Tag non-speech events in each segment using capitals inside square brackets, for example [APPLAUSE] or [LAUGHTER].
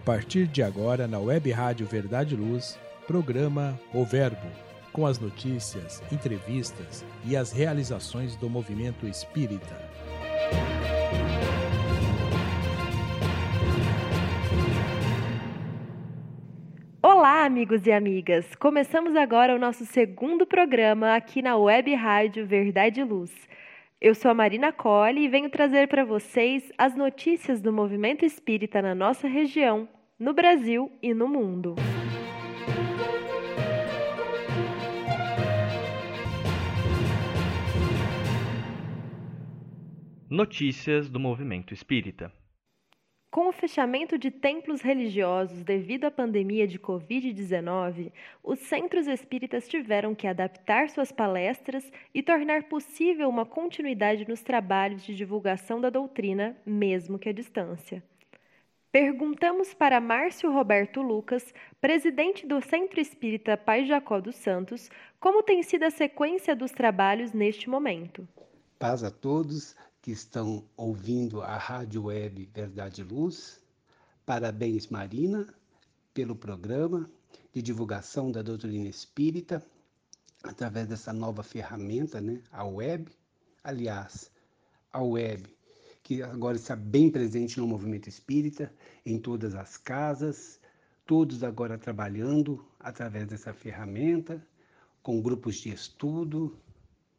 A partir de agora, na Web Rádio Verdade Luz, programa O Verbo, com as notícias, entrevistas e as realizações do movimento espírita. Olá, amigos e amigas! Começamos agora o nosso segundo programa aqui na Web Rádio Verdade Luz. Eu sou a Marina Colli e venho trazer para vocês as notícias do movimento espírita na nossa região, no Brasil e no mundo. Notícias do movimento espírita. Com o fechamento de templos religiosos devido à pandemia de Covid-19, os centros espíritas tiveram que adaptar suas palestras e tornar possível uma continuidade nos trabalhos de divulgação da doutrina, mesmo que à distância. Perguntamos para Márcio Roberto Lucas, presidente do Centro Espírita Pai Jacó dos Santos, como tem sido a sequência dos trabalhos neste momento. Paz a todos que estão ouvindo a Rádio Web Verdade Luz. Parabéns, Marina, pelo programa de divulgação da doutrina espírita através dessa nova ferramenta, né, a web. Aliás, a web que agora está bem presente no movimento espírita, em todas as casas, todos agora trabalhando através dessa ferramenta, com grupos de estudo,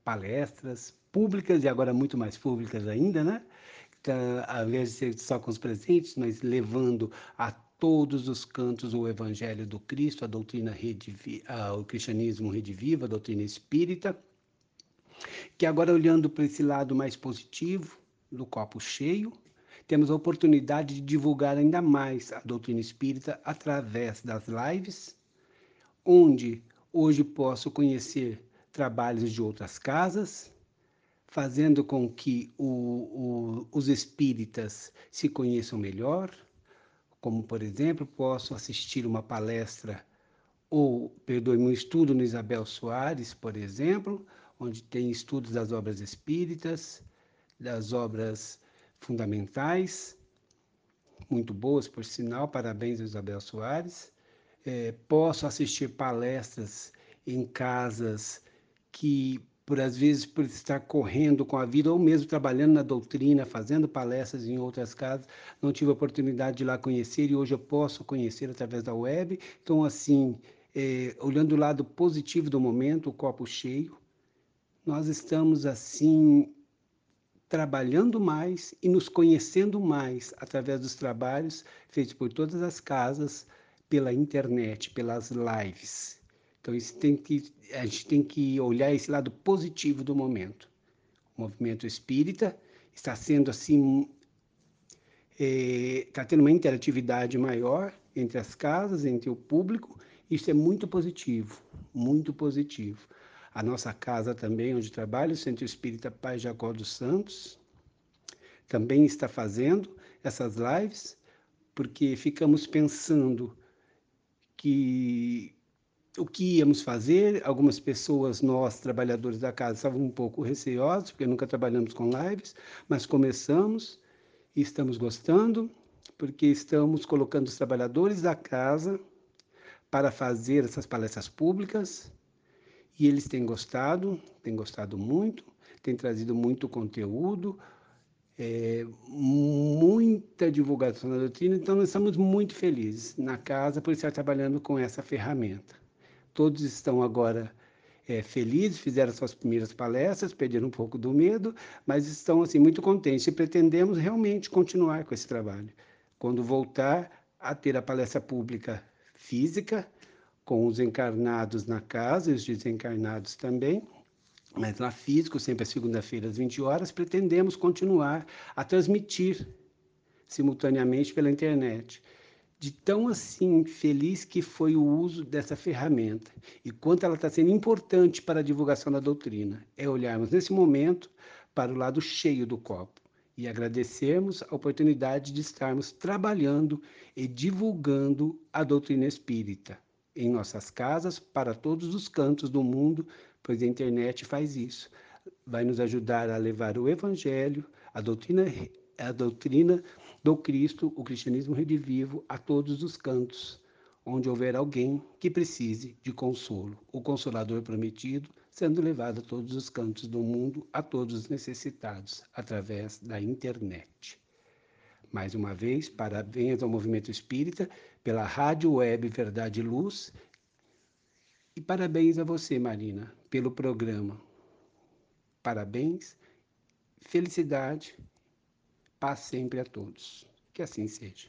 palestras, públicas e agora muito mais públicas ainda, né? Então, ao invés de ser só com os presentes, mas levando a todos os cantos o Evangelho do Cristo, a doutrina rede, o cristianismo rediviva, a doutrina espírita, que agora olhando para esse lado mais positivo, do copo cheio, temos a oportunidade de divulgar ainda mais a doutrina espírita através das lives, onde hoje posso conhecer trabalhos de outras casas, fazendo com que o, o, os espíritas se conheçam melhor, como, por exemplo, posso assistir uma palestra ou, perdoe-me, um estudo no Isabel Soares, por exemplo, onde tem estudos das obras espíritas, das obras fundamentais, muito boas, por sinal, parabéns Isabel Soares. É, posso assistir palestras em casas que por às vezes por estar correndo com a vida ou mesmo trabalhando na doutrina, fazendo palestras em outras casas, não tive a oportunidade de lá conhecer e hoje eu posso conhecer através da web. Então, assim, é, olhando o lado positivo do momento, o copo cheio, nós estamos assim trabalhando mais e nos conhecendo mais através dos trabalhos feitos por todas as casas, pela internet, pelas lives. Então, isso tem que, a gente tem que olhar esse lado positivo do momento. O movimento espírita está sendo assim, é, está tendo uma interatividade maior entre as casas, entre o público. Isso é muito positivo, muito positivo. A nossa casa também, onde trabalho, o Centro Espírita Pai Jacó dos Santos, também está fazendo essas lives, porque ficamos pensando que o que íamos fazer. Algumas pessoas, nós, trabalhadores da casa, estavam um pouco receosos, porque nunca trabalhamos com lives, mas começamos e estamos gostando, porque estamos colocando os trabalhadores da casa para fazer essas palestras públicas e eles têm gostado, têm gostado muito, têm trazido muito conteúdo, é, muita divulgação da doutrina, então nós estamos muito felizes na casa por estar trabalhando com essa ferramenta. Todos estão agora é, felizes, fizeram suas primeiras palestras, perderam um pouco do medo, mas estão assim muito contentes e pretendemos realmente continuar com esse trabalho. Quando voltar a ter a palestra pública física, com os encarnados na casa e os desencarnados também, mas lá físico, sempre às segunda-feira às 20 horas, pretendemos continuar a transmitir simultaneamente pela internet de tão assim feliz que foi o uso dessa ferramenta e quanto ela está sendo importante para a divulgação da doutrina. É olharmos nesse momento para o lado cheio do copo e agradecermos a oportunidade de estarmos trabalhando e divulgando a doutrina espírita em nossas casas, para todos os cantos do mundo, pois a internet faz isso. Vai nos ajudar a levar o evangelho, a doutrina, a doutrina do Cristo, o cristianismo redivivo, a todos os cantos, onde houver alguém que precise de consolo, o consolador prometido sendo levado a todos os cantos do mundo, a todos os necessitados, através da internet. Mais uma vez, parabéns ao Movimento Espírita pela Rádio Web Verdade e Luz e parabéns a você, Marina, pelo programa. Parabéns, felicidade, paz sempre a todos. Que assim seja.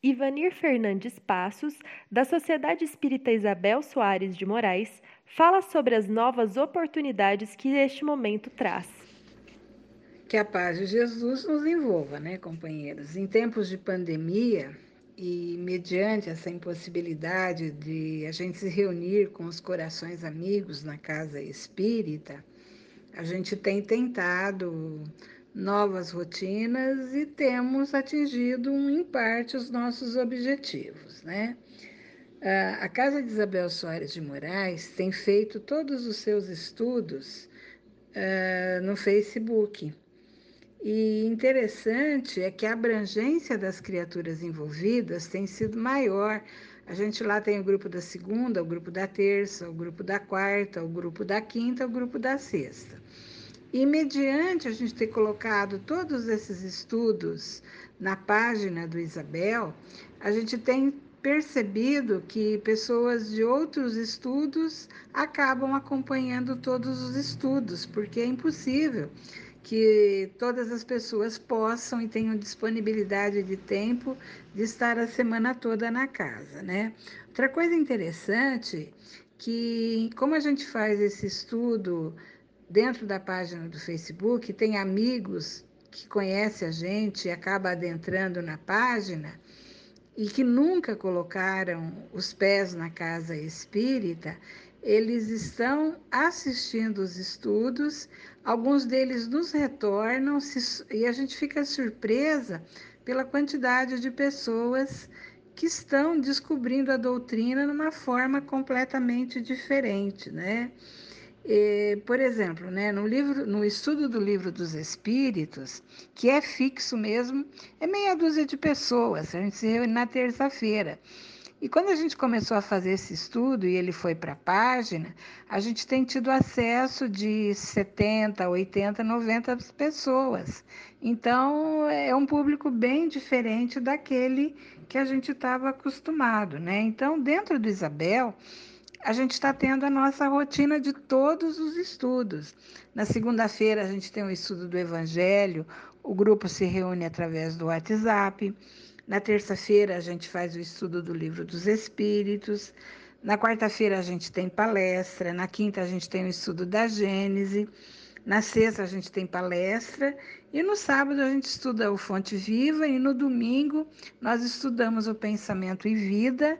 Ivanir Fernandes Passos, da Sociedade Espírita Isabel Soares de Moraes, fala sobre as novas oportunidades que este momento traz. Que a paz de Jesus nos envolva, né, companheiros? Em tempos de pandemia e mediante essa impossibilidade de a gente se reunir com os corações amigos na casa espírita, a gente tem tentado novas rotinas e temos atingido, em parte, os nossos objetivos, né? A Casa de Isabel Soares de Moraes tem feito todos os seus estudos uh, no Facebook. E interessante é que a abrangência das criaturas envolvidas tem sido maior. A gente lá tem o grupo da segunda, o grupo da terça, o grupo da quarta, o grupo da quinta, o grupo da sexta. E mediante a gente ter colocado todos esses estudos na página do Isabel, a gente tem percebido que pessoas de outros estudos acabam acompanhando todos os estudos, porque é impossível que todas as pessoas possam e tenham disponibilidade de tempo de estar a semana toda na casa, né? Outra coisa interessante que como a gente faz esse estudo dentro da página do Facebook, tem amigos que conhecem a gente e acaba adentrando na página, e que nunca colocaram os pés na casa espírita, eles estão assistindo os estudos, alguns deles nos retornam e a gente fica surpresa pela quantidade de pessoas que estão descobrindo a doutrina numa forma completamente diferente, né? E, por exemplo, né, no, livro, no estudo do livro dos Espíritos, que é fixo mesmo, é meia dúzia de pessoas. A gente se reúne na terça-feira. E quando a gente começou a fazer esse estudo e ele foi para a página, a gente tem tido acesso de 70, 80, 90 pessoas. Então, é um público bem diferente daquele que a gente estava acostumado, né? Então, dentro do Isabel, a gente está tendo a nossa rotina de todos os estudos. Na segunda-feira, a gente tem o estudo do Evangelho, o grupo se reúne através do WhatsApp. Na terça-feira, a gente faz o estudo do Livro dos Espíritos. Na quarta-feira, a gente tem palestra. Na quinta, a gente tem o estudo da Gênese. Na sexta, a gente tem palestra. E no sábado, a gente estuda o Fonte Viva. E no domingo, nós estudamos o Pensamento e Vida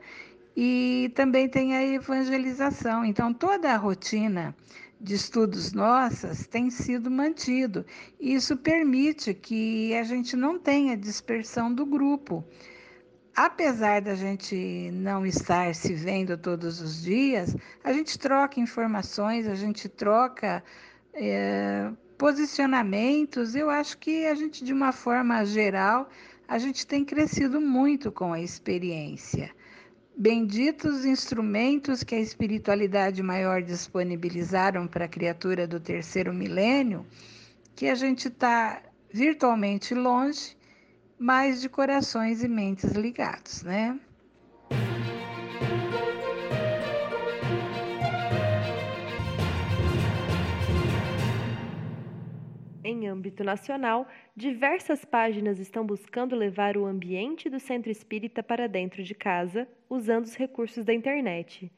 e também tem a evangelização. Então, toda a rotina de estudos nossas tem sido mantido. Isso permite que a gente não tenha dispersão do grupo. Apesar da gente não estar se vendo todos os dias, a gente troca informações, a gente troca é, posicionamentos. Eu acho que a gente, de uma forma geral, a gente tem crescido muito com a experiência. Benditos instrumentos que a espiritualidade maior disponibilizaram para a criatura do terceiro milênio, que a gente está virtualmente longe, mas de corações e mentes ligados, né? Em âmbito nacional, diversas páginas estão buscando levar o ambiente do centro espírita para dentro de casa, usando os recursos da internet.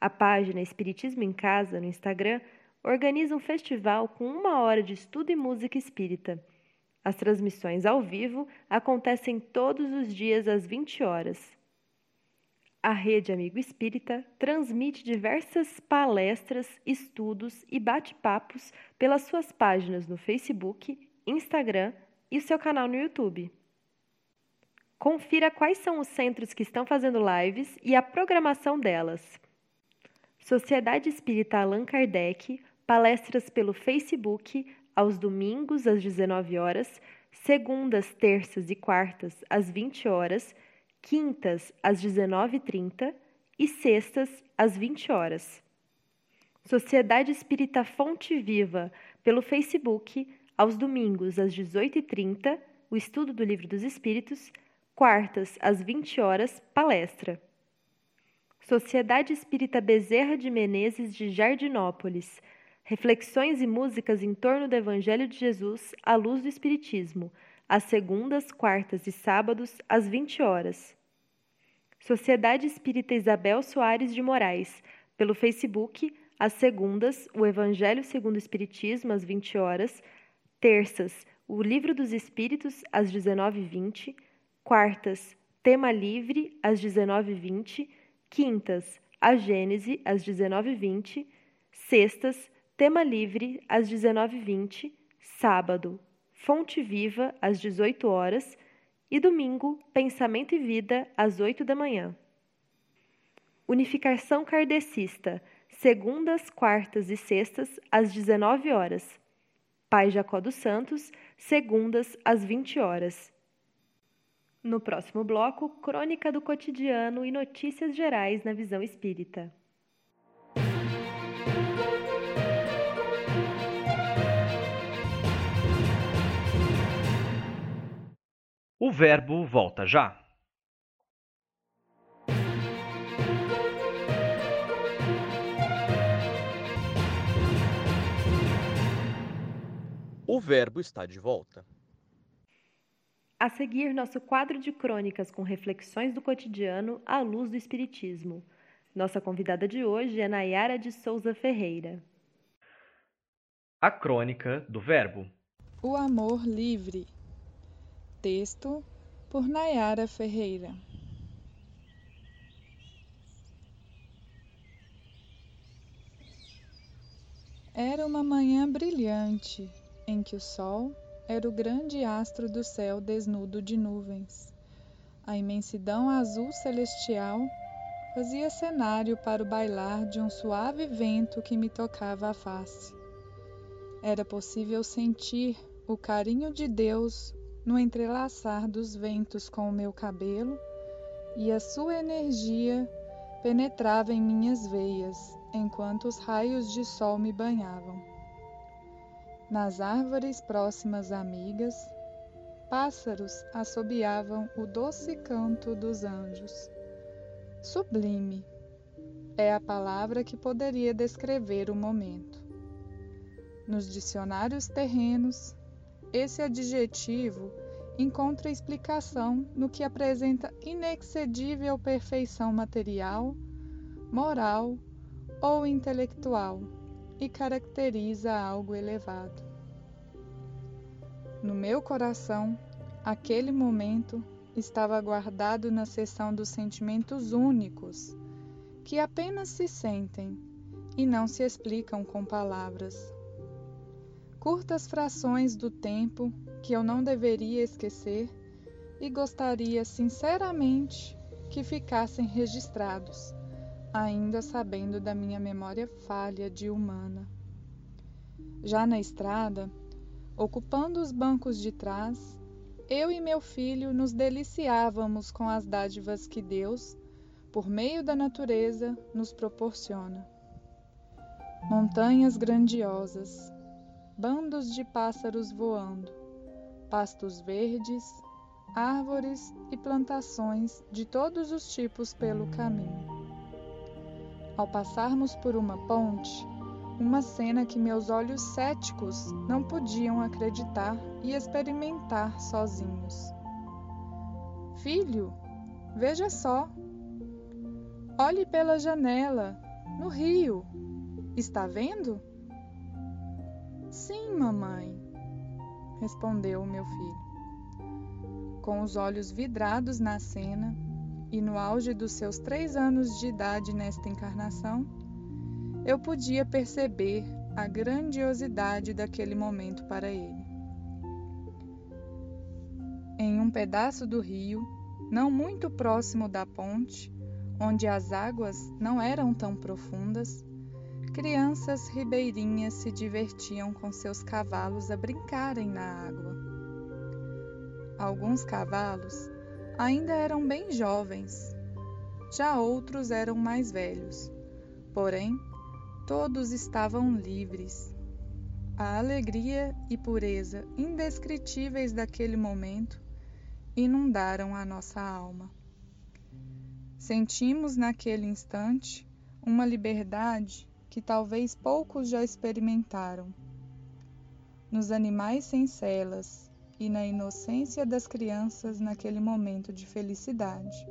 A página Espiritismo em Casa, no Instagram, organiza um festival com uma hora de estudo e música espírita. As transmissões ao vivo acontecem todos os dias às 20 horas a Rede Amigo Espírita transmite diversas palestras, estudos e bate-papos pelas suas páginas no Facebook, Instagram e seu canal no YouTube. Confira quais são os centros que estão fazendo lives e a programação delas. Sociedade Espírita Allan Kardec, palestras pelo Facebook, aos domingos às 19 horas, segundas, terças e quartas às 20 horas, quintas às 19h30 e sextas às 20 horas. Sociedade Espírita Fonte Viva, pelo Facebook, aos domingos às 18h30, o estudo do Livro dos Espíritos, quartas às 20 horas, palestra. Sociedade Espírita Bezerra de Menezes de Jardinópolis, reflexões e músicas em torno do Evangelho de Jesus à luz do Espiritismo, às segundas, quartas e sábados, às 20 horas. Sociedade Espírita Isabel Soares de Moraes, pelo Facebook, às segundas, o Evangelho segundo o Espiritismo, às 20 horas, terças, o Livro dos Espíritos, às 19h20, quartas, tema livre, às 19h20, quintas, a Gênese, às 19h20, sextas, tema livre, às 19h20, sábado, Fonte Viva, às 18 horas e domingo, Pensamento e Vida, às 8 da manhã. Unificação Kardecista, segundas, quartas e sextas, às 19 horas. Pai Jacó dos Santos, segundas, às 20 horas. No próximo bloco, crônica do cotidiano e notícias gerais na visão espírita. O verbo volta já. O verbo está de volta. A seguir, nosso quadro de crônicas com reflexões do cotidiano à luz do Espiritismo. Nossa convidada de hoje é Nayara de Souza Ferreira. A crônica do Verbo. O amor livre. Texto por Nayara Ferreira. Era uma manhã brilhante em que o sol era o grande astro do céu desnudo de nuvens. A imensidão azul celestial fazia cenário para o bailar de um suave vento que me tocava a face. Era possível sentir o carinho de Deus no entrelaçar dos ventos com o meu cabelo, e a sua energia penetrava em minhas veias enquanto os raios de sol me banhavam. Nas árvores próximas amigas, pássaros assobiavam o doce canto dos anjos. Sublime é a palavra que poderia descrever o momento. Nos dicionários terrenos, esse adjetivo encontra explicação no que apresenta inexcedível perfeição material, moral ou intelectual e caracteriza algo elevado. No meu coração, aquele momento estava guardado na seção dos sentimentos únicos, que apenas se sentem e não se explicam com palavras. Curtas frações do tempo que eu não deveria esquecer e gostaria sinceramente que ficassem registrados ainda sabendo da minha memória falha de humana. Já na estrada, ocupando os bancos de trás, eu e meu filho nos deliciávamos com as dádivas que Deus, por meio da natureza, nos proporciona. Montanhas grandiosas, bandos de pássaros voando, pastos verdes, árvores e plantações de todos os tipos pelo caminho. Ao passarmos por uma ponte, uma cena que meus olhos céticos não podiam acreditar e experimentar sozinhos. Filho, veja só. Olhe pela janela, no rio. Está vendo? Sim, mamãe, respondeu o meu filho. Com os olhos vidrados na cena, e no auge dos seus três anos de idade nesta encarnação, eu podia perceber a grandiosidade daquele momento para ele. Em um pedaço do rio, não muito próximo da ponte, onde as águas não eram tão profundas, crianças ribeirinhas se divertiam com seus cavalos a brincarem na água. Alguns cavalos ainda eram bem jovens, já outros eram mais velhos, porém todos estavam livres. A alegria e pureza indescritíveis daquele momento inundaram a nossa alma. Sentimos naquele instante uma liberdade que talvez poucos já experimentaram. Nos animais sem celas e na inocência das crianças naquele momento de felicidade.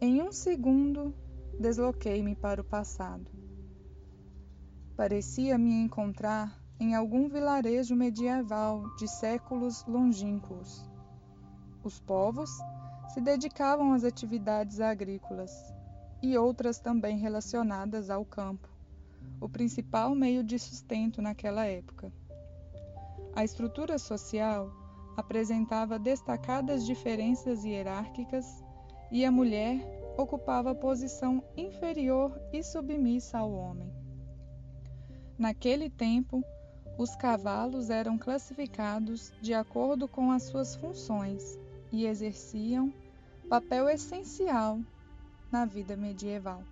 Em um segundo, desloquei-me para o passado. Parecia me encontrar em algum vilarejo medieval de séculos longínquos. Os povos se dedicavam às atividades agrícolas e outras também relacionadas ao campo, o principal meio de sustento naquela época. A estrutura social apresentava destacadas diferenças hierárquicas e a mulher ocupava posição inferior e submissa ao homem. Naquele tempo, os cavalos eram classificados de acordo com as suas funções e exerciam papel essencial na vida medieval.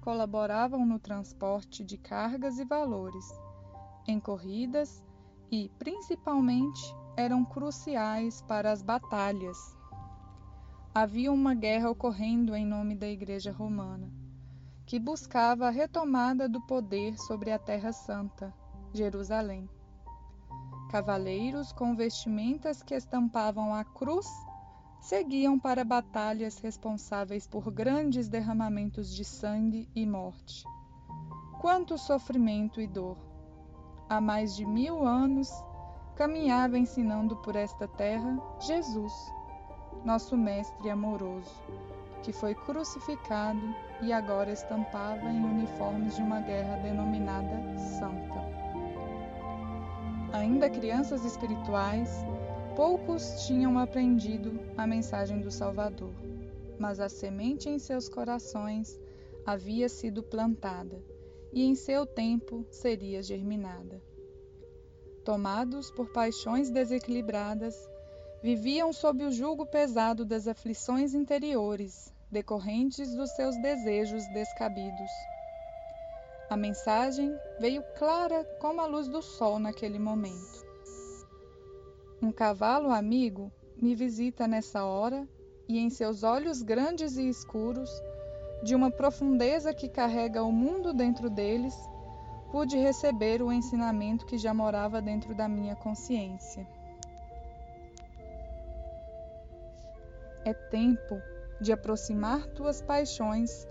Colaboravam no transporte de cargas e valores, em corridas e, principalmente, eram cruciais para as batalhas. Havia uma guerra ocorrendo em nome da Igreja Romana, que buscava a retomada do poder sobre a Terra Santa, Jerusalém. Cavaleiros com vestimentas que estampavam a cruz seguiam para batalhas responsáveis por grandes derramamentos de sangue e morte. Quanto sofrimento e dor! Há mais de mil anos caminhava ensinando por esta terra Jesus, nosso Mestre amoroso, que foi crucificado e agora estampava em uniformes de uma guerra denominada Santa. Ainda crianças espirituais, Poucos tinham aprendido a mensagem do Salvador, mas a semente em seus corações havia sido plantada e em seu tempo seria germinada. Tomados por paixões desequilibradas, viviam sob o jugo pesado das aflições interiores decorrentes dos seus desejos descabidos. A mensagem veio clara como a luz do sol naquele momento. Um cavalo amigo me visita nessa hora e em seus olhos grandes e escuros, de uma profundeza que carrega o mundo dentro deles, pude receber o ensinamento que já morava dentro da minha consciência. É tempo de aproximar tuas paixões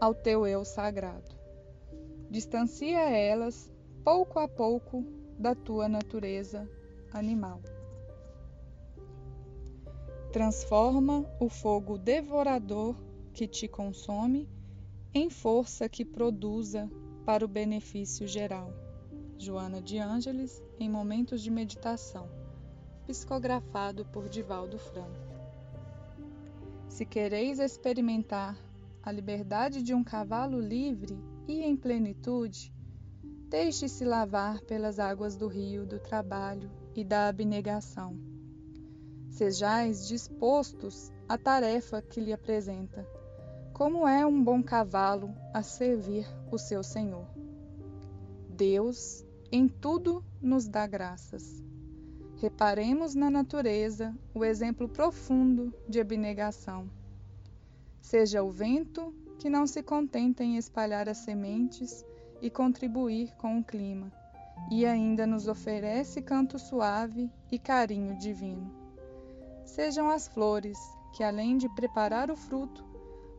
ao teu eu sagrado. Distancia elas, pouco a pouco, da tua natureza animal transforma o fogo devorador que te consome em força que produza para o benefício geral. Joana de Ângeles, em Momentos de Meditação, psicografado por Divaldo Franco. Se quereis experimentar a liberdade de um cavalo livre e em plenitude, deixe-se lavar pelas águas do rio do trabalho e da abnegação Sejais dispostos à tarefa que lhe apresenta, como é um bom cavalo a servir o seu senhor. Deus em tudo nos dá graças. Reparemos na natureza o exemplo profundo de abnegação. Seja o vento que não se contenta em espalhar as sementes e contribuir com o clima, e ainda nos oferece canto suave e carinho divino sejam as flores, que além de preparar o fruto,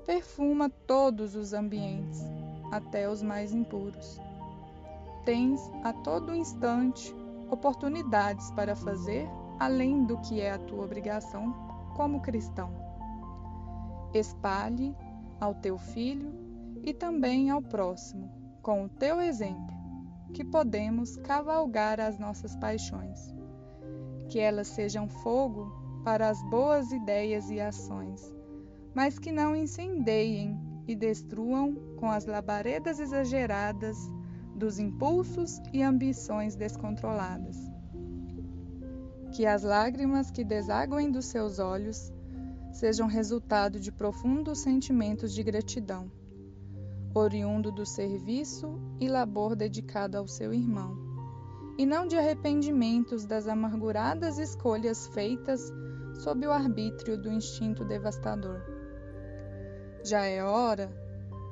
perfuma todos os ambientes, até os mais impuros. Tens a todo instante oportunidades para fazer além do que é a tua obrigação como cristão. Espalhe ao teu filho e também ao próximo, com o teu exemplo, que podemos cavalgar as nossas paixões. Que elas sejam fogo para as boas ideias e ações, mas que não incendeiem e destruam com as labaredas exageradas dos impulsos e ambições descontroladas. Que as lágrimas que desaguem dos seus olhos sejam resultado de profundos sentimentos de gratidão, oriundo do serviço e labor dedicado ao seu irmão, e não de arrependimentos das amarguradas escolhas feitas sob o arbítrio do instinto devastador. Já é hora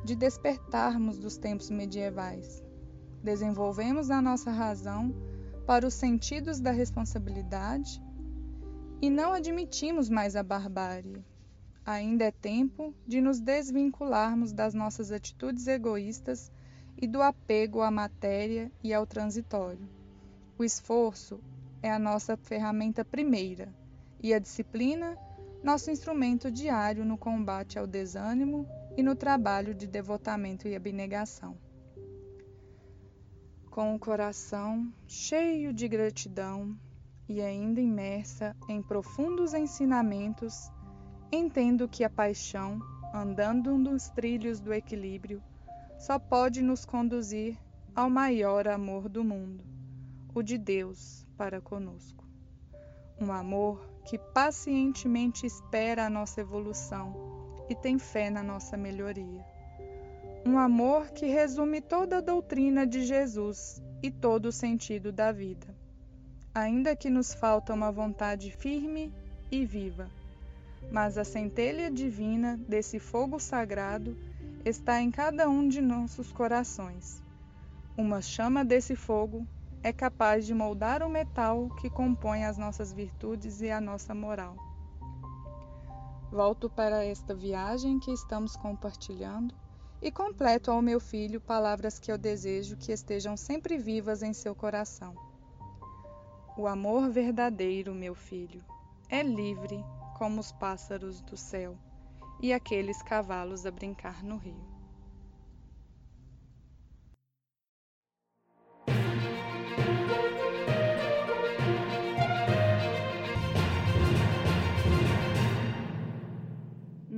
de despertarmos dos tempos medievais. Desenvolvemos a nossa razão para os sentidos da responsabilidade e não admitimos mais a barbárie. Ainda é tempo de nos desvincularmos das nossas atitudes egoístas e do apego à matéria e ao transitório. O esforço é a nossa ferramenta primeira e a disciplina nosso instrumento diário no combate ao desânimo e no trabalho de devotamento e abnegação. Com o coração cheio de gratidão e ainda imersa em profundos ensinamentos, entendo que a paixão, andando nos trilhos do equilíbrio, só pode nos conduzir ao maior amor do mundo, o de Deus para conosco. Um amor que pacientemente espera a nossa evolução e tem fé na nossa melhoria. Um amor que resume toda a doutrina de Jesus e todo o sentido da vida. Ainda que nos falta uma vontade firme e viva, mas a centelha divina desse fogo sagrado está em cada um de nossos corações. Uma chama desse fogo é capaz de moldar o metal que compõe as nossas virtudes e a nossa moral. Volto para esta viagem que estamos compartilhando e completo ao meu filho palavras que eu desejo que estejam sempre vivas em seu coração. O amor verdadeiro, meu filho, é livre como os pássaros do céu e aqueles cavalos a brincar no rio.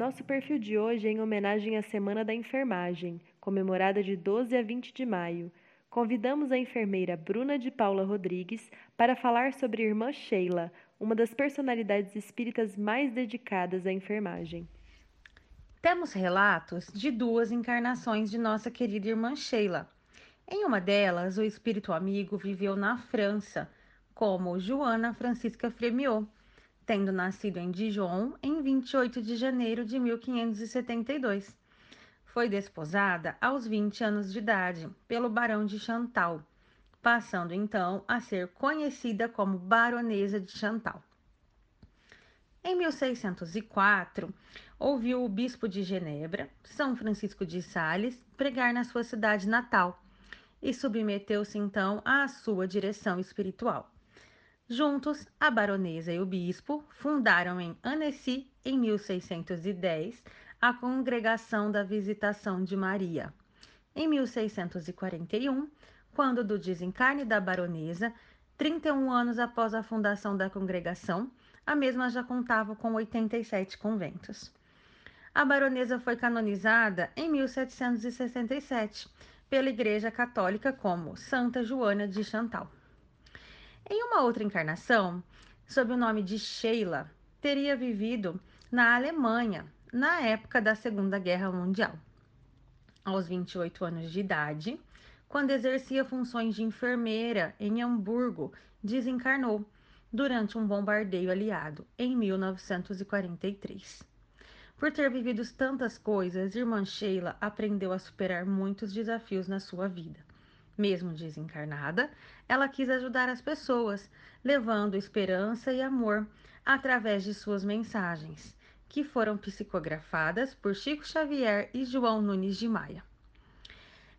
Nosso perfil de hoje é em homenagem à Semana da Enfermagem, comemorada de 12 a 20 de maio. Convidamos a enfermeira Bruna de Paula Rodrigues para falar sobre a irmã Sheila, uma das personalidades espíritas mais dedicadas à enfermagem. Temos relatos de duas encarnações de nossa querida irmã Sheila. Em uma delas, o espírito amigo viveu na França, como Joana Francisca Fremiot tendo nascido em Dijon em 28 de janeiro de 1572. Foi desposada aos 20 anos de idade pelo Barão de Chantal, passando então a ser conhecida como Baronesa de Chantal. Em 1604, ouviu o bispo de Genebra, São Francisco de Sales, pregar na sua cidade natal e submeteu-se então à sua direção espiritual. Juntos, a baronesa e o bispo fundaram em Annecy, em 1610, a Congregação da Visitação de Maria. Em 1641, quando do desencarne da baronesa, 31 anos após a fundação da congregação, a mesma já contava com 87 conventos. A baronesa foi canonizada em 1767 pela Igreja Católica como Santa Joana de Chantal. Em uma outra encarnação, sob o nome de Sheila, teria vivido na Alemanha na época da Segunda Guerra Mundial. Aos 28 anos de idade, quando exercia funções de enfermeira em Hamburgo, desencarnou durante um bombardeio aliado em 1943. Por ter vivido tantas coisas, irmã Sheila aprendeu a superar muitos desafios na sua vida. Mesmo desencarnada, ela quis ajudar as pessoas, levando esperança e amor através de suas mensagens, que foram psicografadas por Chico Xavier e João Nunes de Maia.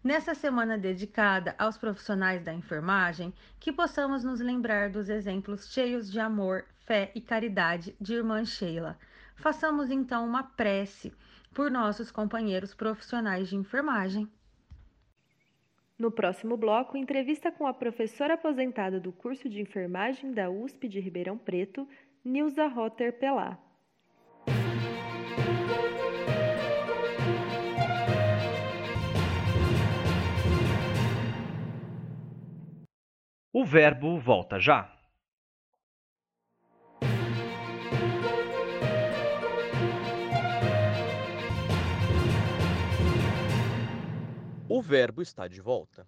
Nessa semana dedicada aos profissionais da enfermagem, que possamos nos lembrar dos exemplos cheios de amor, fé e caridade de irmã Sheila. Façamos então uma prece por nossos companheiros profissionais de enfermagem. No próximo bloco, entrevista com a professora aposentada do curso de enfermagem da USP de Ribeirão Preto, Nilza Rotter Pelá. O verbo volta já. O Verbo está de volta.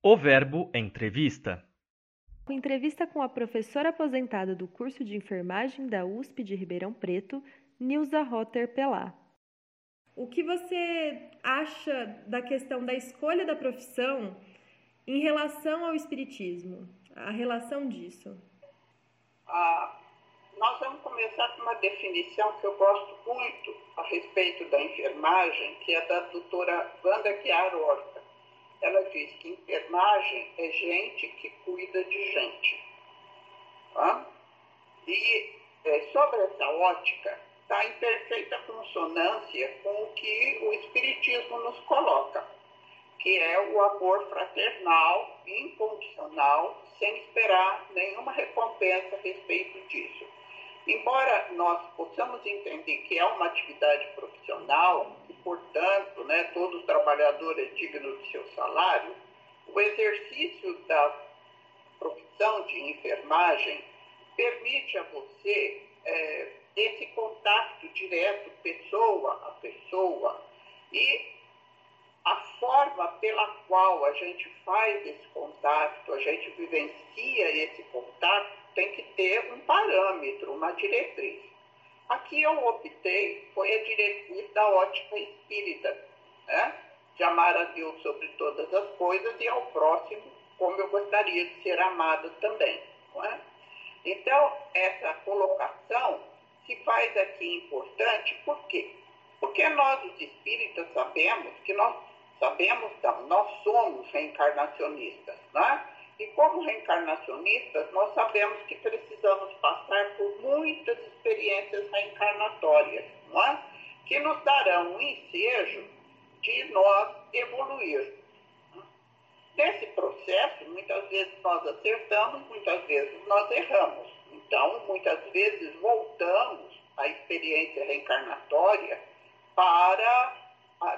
O Verbo Entrevista. Entrevista com a professora aposentada do curso de enfermagem da USP de Ribeirão Preto, Nilza Rotter Pelá. O que você acha da questão da escolha da profissão em relação ao espiritismo? A relação disso? Ah, nós vamos começar com uma definição que eu gosto muito a respeito da enfermagem, que é da doutora Wanda Chiar Horta. Ela diz que enfermagem é gente que cuida de gente. Tá? E é, sobre essa ótica, está em perfeita consonância com o que o Espiritismo nos coloca, que é o amor fraternal, incondicional, sem esperar nenhuma recompensa a respeito disso. Embora nós possamos entender que é uma atividade profissional e, portanto, né, todo trabalhador é digno de seu salário, o exercício da profissão de enfermagem permite a você é, esse contato direto, pessoa a pessoa, e a forma pela qual a gente faz esse contato, a gente vivencia esse contato, tem que ter um parâmetro, uma diretriz. Aqui eu optei, foi a diretriz da ótica espírita, né? de amar a Deus sobre todas as coisas e ao próximo como eu gostaria de ser amado também. Não é? Então, essa colocação se faz aqui importante, por quê? Porque nós, os espíritas, sabemos que nós sabemos, não, nós somos reencarnacionistas, né? E como reencarnacionistas, nós sabemos que precisamos passar por muitas experiências reencarnatórias, não é? que nos darão um ensejo de nós evoluir. Nesse processo, muitas vezes nós acertamos, muitas vezes nós erramos. Então, muitas vezes voltamos à experiência reencarnatória para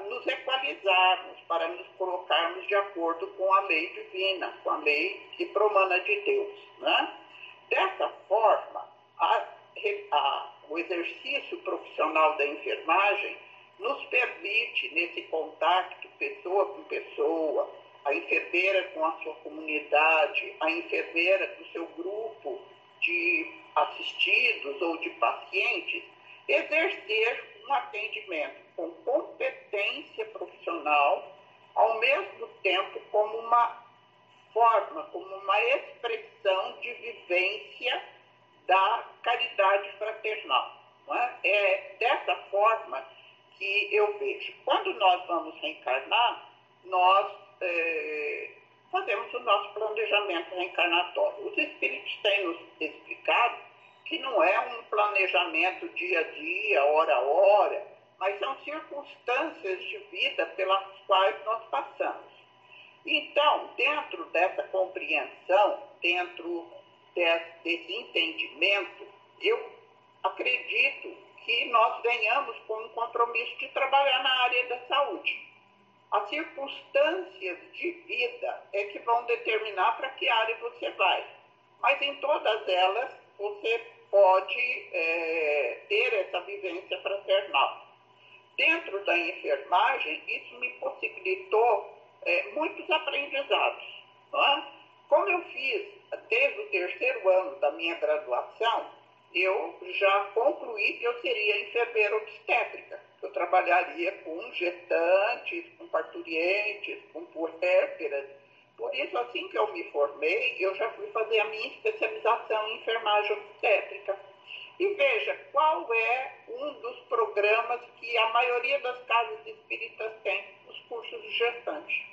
nos equalizarmos, para nos colocarmos de acordo com a lei divina, com a lei que promana de Deus. Né? Dessa forma, a, a, o exercício profissional da enfermagem nos permite, nesse contato pessoa com pessoa, a enfermeira com a sua comunidade, a enfermeira com o seu grupo de assistidos ou de pacientes, exercer um atendimento com competência profissional, ao mesmo tempo como uma forma, como uma expressão de vivência da caridade fraternal. É? é dessa forma que eu vejo. Quando nós vamos reencarnar, nós é, fazemos o nosso planejamento reencarnatório. Os espíritos têm nos explicado que não é um planejamento dia a dia, hora a hora, mas são circunstâncias de vida pelas quais nós passamos. Então, dentro dessa compreensão, dentro desse entendimento, eu acredito que nós venhamos com um compromisso de trabalhar na área da saúde. As circunstâncias de vida é que vão determinar para que área você vai. Mas em todas elas, você pode é, ter essa vivência fraternal. Dentro da enfermagem, isso me possibilitou é, muitos aprendizados. É? Como eu fiz desde o terceiro ano da minha graduação, eu já concluí que eu seria enfermeira obstétrica. Eu trabalharia com gestantes, com parturientes, com puérperas. Por isso, assim que eu me formei, eu já fui fazer a minha especialização em enfermagem obstétrica. E veja qual é um dos programas que a maioria das casas espíritas tem, os cursos de gestante.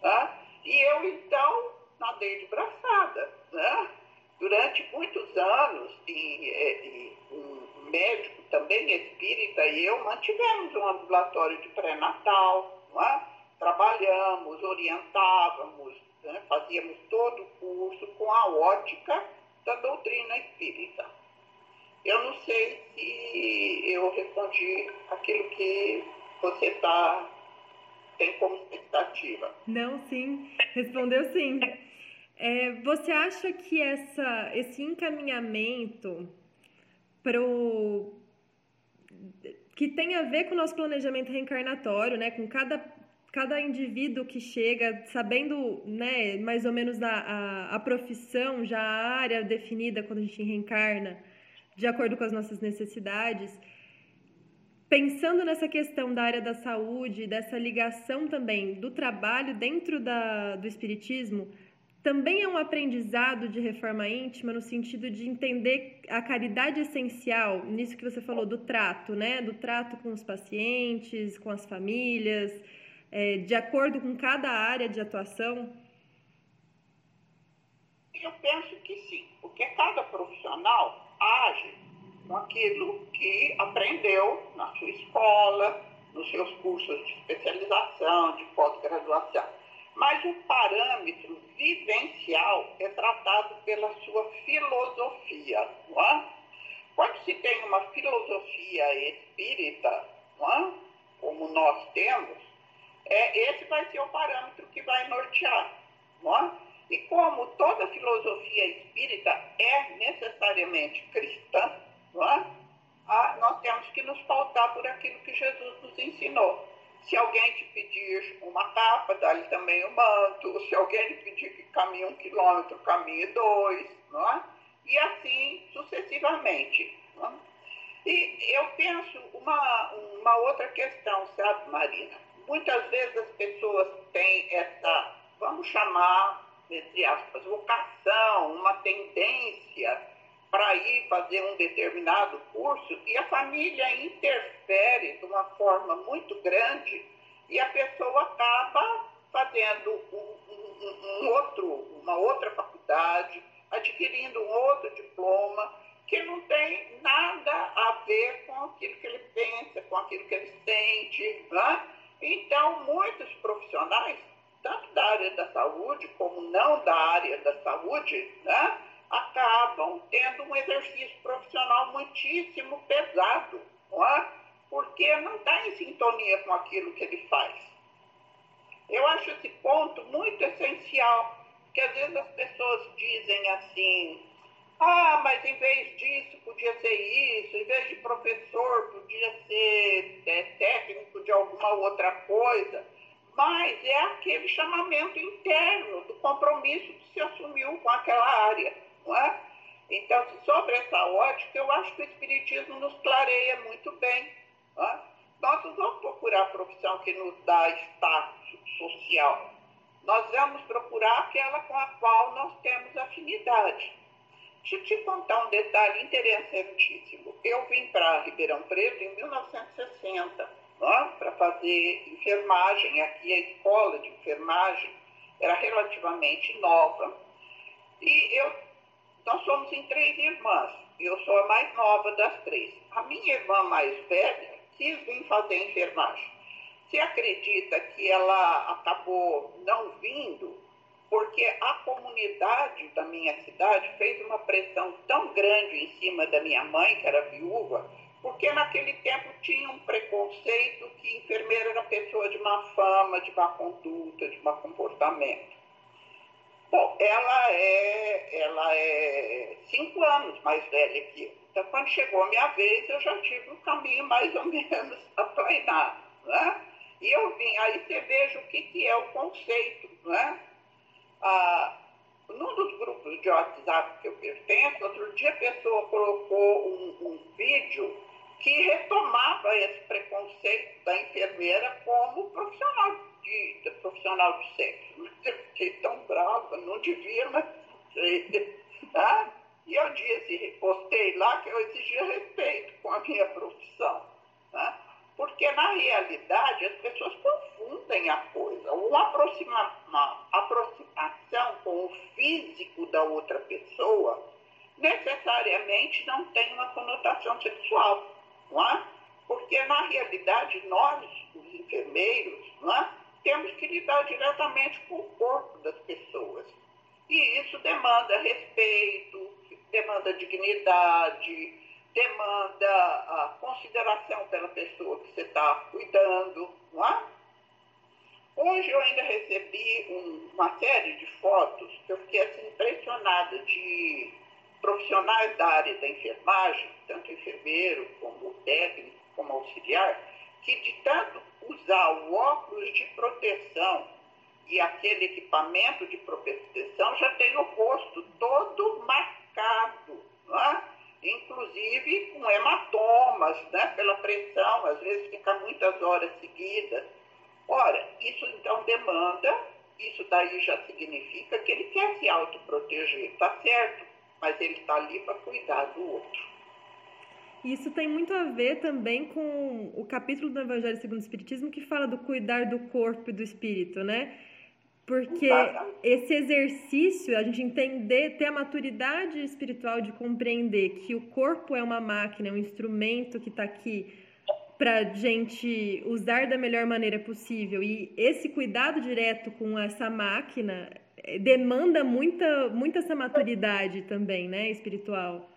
Tá? E eu, então, nadei de braçada. Né? Durante muitos anos, e, e, um médico também espírita e eu mantivemos um ambulatório de pré-natal, é? Trabalhamos, orientávamos, né? fazíamos todo o curso com a ótica da doutrina espírita. Eu não sei se eu respondi aquilo que você está tem como expectativa. Não, sim, respondeu sim. É, você acha que essa, esse encaminhamento pro que tem a ver com o nosso planejamento reencarnatório, né, com cada cada indivíduo que chega sabendo, né, mais ou menos a, a, a profissão, já a área definida quando a gente reencarna, de acordo com as nossas necessidades, pensando nessa questão da área da saúde, dessa ligação também do trabalho dentro da, do espiritismo, também é um aprendizado de reforma íntima no sentido de entender a caridade essencial, nisso que você falou do trato, né? Do trato com os pacientes, com as famílias, é, de acordo com cada área de atuação? Eu penso que sim, porque cada profissional age com aquilo que aprendeu na sua escola, nos seus cursos de especialização, de pós-graduação mas o parâmetro vivencial é tratado pela sua filosofia. Não é? Quando se tem uma filosofia espírita, não é? como nós temos, é, esse vai ser o parâmetro que vai nortear. É? E como toda filosofia espírita é necessariamente cristã, é? Ah, nós temos que nos pautar por aquilo que Jesus nos ensinou. Se alguém te pedir uma capa, dá-lhe também o um manto. Se alguém lhe pedir que caminhe um quilômetro, caminhe dois, é? E assim sucessivamente. É? E eu penso uma, uma outra questão, sabe, Marina? Muitas vezes as pessoas têm essa, vamos chamar, entre aspas, vocação, uma tendência para ir fazer um determinado curso e a família interfere de uma forma muito grande e a pessoa acaba fazendo um, um, um outro, uma outra faculdade, adquirindo um outro diploma que não tem nada a ver com aquilo que ele pensa, com aquilo que ele sente. Né? Então, muitos profissionais, tanto da área da saúde como não da área da saúde, né? acabam tendo um exercício profissional muitíssimo pesado, não é? porque não está em sintonia com aquilo que ele faz. Eu acho esse ponto muito essencial, que às vezes as pessoas dizem assim, ah, mas em vez disso podia ser isso, em vez de professor podia ser é, técnico de alguma outra coisa, mas é aquele chamamento interno do compromisso que se assumiu com aquela área não é? Então, sobre essa ótica, eu acho que o Espiritismo nos clareia muito bem. É? Nós não vamos procurar a profissão que nos dá status social. Nós vamos procurar aquela com a qual nós temos afinidade. Deixa eu te contar um detalhe interessantíssimo. Eu vim para Ribeirão Preto em 1960 é? para fazer enfermagem. Aqui a escola de enfermagem era relativamente nova. E eu nós somos em três irmãs. Eu sou a mais nova das três. A minha irmã mais velha quis vir fazer enfermagem. Se acredita que ela acabou não vindo porque a comunidade da minha cidade fez uma pressão tão grande em cima da minha mãe, que era viúva, porque naquele tempo tinha um preconceito que enfermeira era pessoa de má fama, de má conduta, de má comportamento. Bom, ela é, ela é cinco anos mais velha que eu. Então, quando chegou a minha vez, eu já tive um caminho mais ou menos [LAUGHS] aplanado, né? E eu vim, aí você veja o que, que é o conceito, né? Ah, num dos grupos de WhatsApp que eu pertenço, outro dia a pessoa colocou um, um vídeo que retomava esse preconceito da enfermeira como profissional de, de profissional de sexo. [LAUGHS] Eu fiquei tão brava, não devia, mas. Ah, [LAUGHS] e eu disse, postei lá que eu exigia respeito com a minha profissão. Tá? Porque, na realidade, as pessoas confundem a coisa. Uma, aproxima, uma aproximação com o físico da outra pessoa necessariamente não tem uma conotação sexual. Não é? Porque, na realidade, nós, os enfermeiros, não é? temos que lidar diretamente com o corpo das pessoas. E isso demanda respeito, demanda dignidade, demanda a consideração pela pessoa que você está cuidando, não é? Hoje eu ainda recebi um, uma série de fotos que eu fiquei assim, impressionada de profissionais da área da enfermagem, tanto enfermeiro como técnico, como auxiliar, que de tanto usar o óculos de proteção e aquele equipamento de proteção já tem o rosto todo marcado, é? Inclusive com hematomas, né? pela pressão, às vezes fica muitas horas seguidas. Ora, isso então demanda, isso daí já significa que ele quer se autoproteger, tá certo, mas ele está ali para cuidar do outro. Isso tem muito a ver também com o capítulo do Evangelho segundo o Espiritismo que fala do cuidar do corpo e do espírito, né? Porque esse exercício, a gente entender, ter a maturidade espiritual de compreender que o corpo é uma máquina, é um instrumento que está aqui para gente usar da melhor maneira possível e esse cuidado direto com essa máquina eh, demanda muita, muita essa maturidade também, né, espiritual.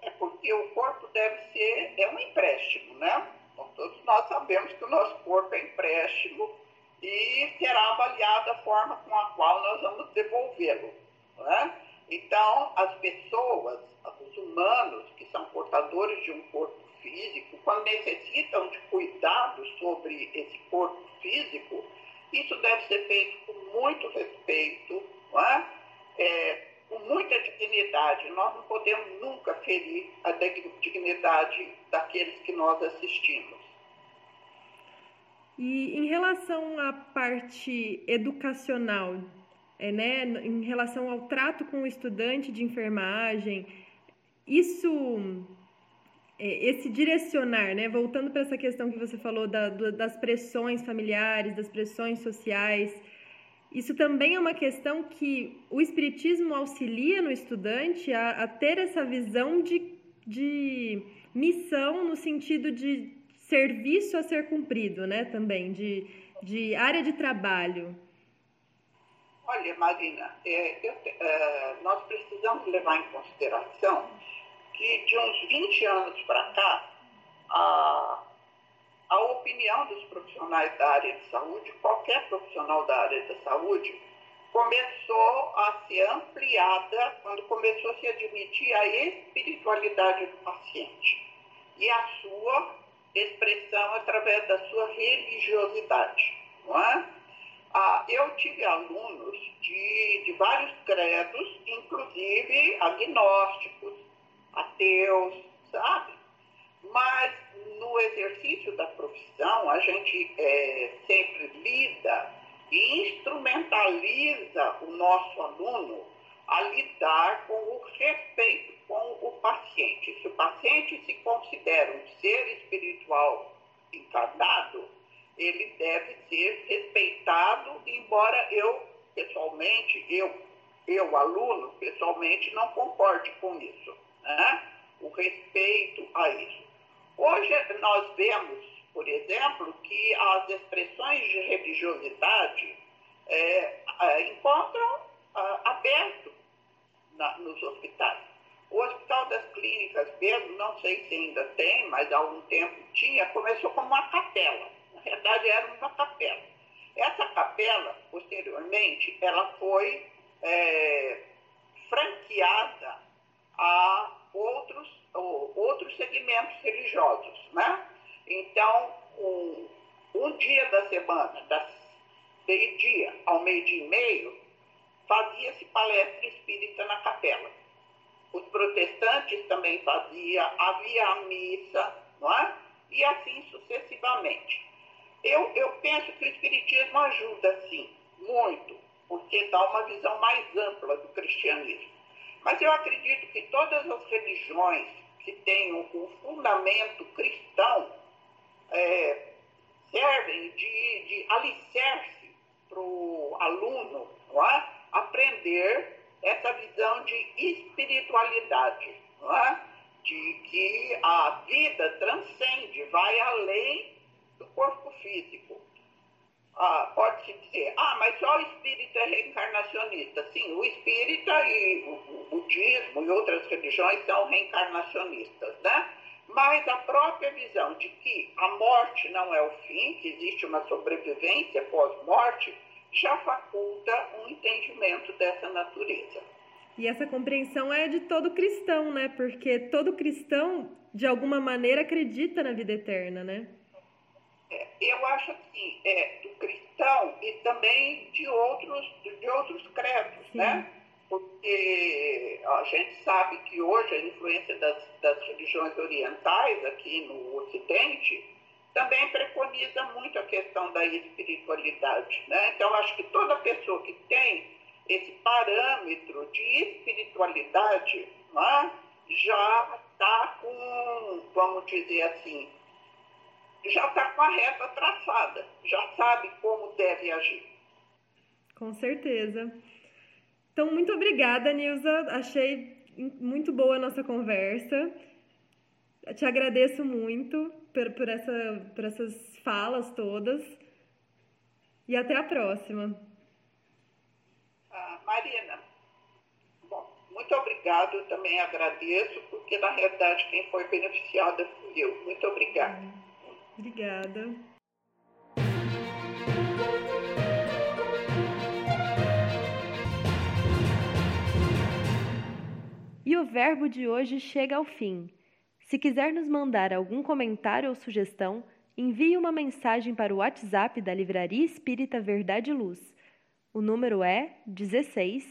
É porque o corpo deve ser é um empréstimo, né? Então, todos nós sabemos que o nosso corpo é empréstimo e será avaliada a forma com a qual nós vamos devolvê-lo. Né? Então, as pessoas, os humanos que são portadores de um corpo físico, quando necessitam de cuidado sobre esse corpo físico, isso deve ser feito com muito respeito, é? É, com muita dignidade. Nós não podemos nunca ferir a dignidade daqueles que nós assistimos. E em relação à parte educacional, é, né, em relação ao trato com o estudante de enfermagem, isso, é, esse direcionar, né, voltando para essa questão que você falou da, do, das pressões familiares, das pressões sociais, isso também é uma questão que o Espiritismo auxilia no estudante a, a ter essa visão de, de missão no sentido de serviço a ser cumprido, né, também, de, de área de trabalho. Olha, Marina, é, eu, é, nós precisamos levar em consideração que de uns 20 anos para cá, a, a opinião dos profissionais da área de saúde, qualquer profissional da área da saúde, começou a ser ampliada quando começou a se admitir a espiritualidade do paciente e a sua expressão através da sua religiosidade. Não é? Ah, eu tive alunos de, de vários credos, inclusive agnósticos, ateus, sabe? Mas no exercício da profissão, a gente é, sempre lida e instrumentaliza o nosso aluno a lidar com o respeito com o paciente. Se o paciente se considera um ser espiritual encarnado, ele deve ser respeitado, embora eu, pessoalmente, eu, eu, aluno, pessoalmente, não concorde com isso. Né? O respeito a isso. Hoje nós vemos, por exemplo, que as expressões de religiosidade é, é, encontram na, nos hospitais. O Hospital das Clínicas mesmo, não sei se ainda tem, mas há algum tempo tinha, começou como uma capela. Na verdade, era uma capela. Essa capela, posteriormente, ela foi é, franqueada a outros, outros segmentos religiosos. Né? Então, um, um dia da semana, das meio-dia ao meio-dia e meio, fazia-se palestra espírita na capela os protestantes também faziam, havia a missa, não é? E assim sucessivamente. Eu, eu penso que o Espiritismo ajuda, sim, muito, porque dá uma visão mais ampla do cristianismo. Mas eu acredito que todas as religiões que tenham um fundamento cristão é, servem de, de alicerce para o aluno não é? Aprender essa visão de espiritualidade, é? de que a vida transcende, vai além do corpo físico. Ah, Pode-se dizer, ah, mas só o espírito é reencarnacionista. Sim, o espírita e o, budismo e outras religiões são reencarnacionistas, né? mas a própria visão de que a morte não é o fim, que existe uma sobrevivência pós-morte, já faculta um entendimento dessa natureza. E essa compreensão é de todo cristão, né? Porque todo cristão, de alguma maneira, acredita na vida eterna, né? É, eu acho assim, é, do cristão e também de outros, de outros credos, Sim. né? Porque a gente sabe que hoje a influência das, das religiões orientais aqui no Ocidente também preconiza muito a questão da espiritualidade. Né? Então, acho que toda pessoa que tem esse parâmetro de espiritualidade é? já está com, vamos dizer assim, já está com a reta traçada, já sabe como deve agir. Com certeza. Então, muito obrigada, Nilza. Achei muito boa a nossa conversa. Te agradeço muito por, por, essa, por essas falas todas. E até a próxima. Ah, Marina, bom, muito obrigado. Eu também agradeço, porque na realidade quem foi beneficiada fui eu. Muito obrigada. Obrigada. E o verbo de hoje chega ao fim. Se quiser nos mandar algum comentário ou sugestão, envie uma mensagem para o WhatsApp da Livraria Espírita Verdade e Luz. O número é 16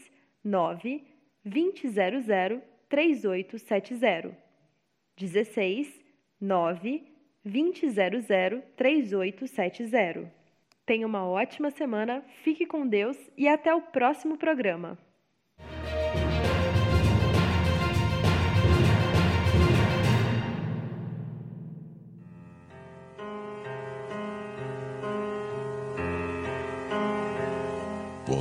9 2000 3870. 16 9 2000 3870. Tenha uma ótima semana, fique com Deus e até o próximo programa.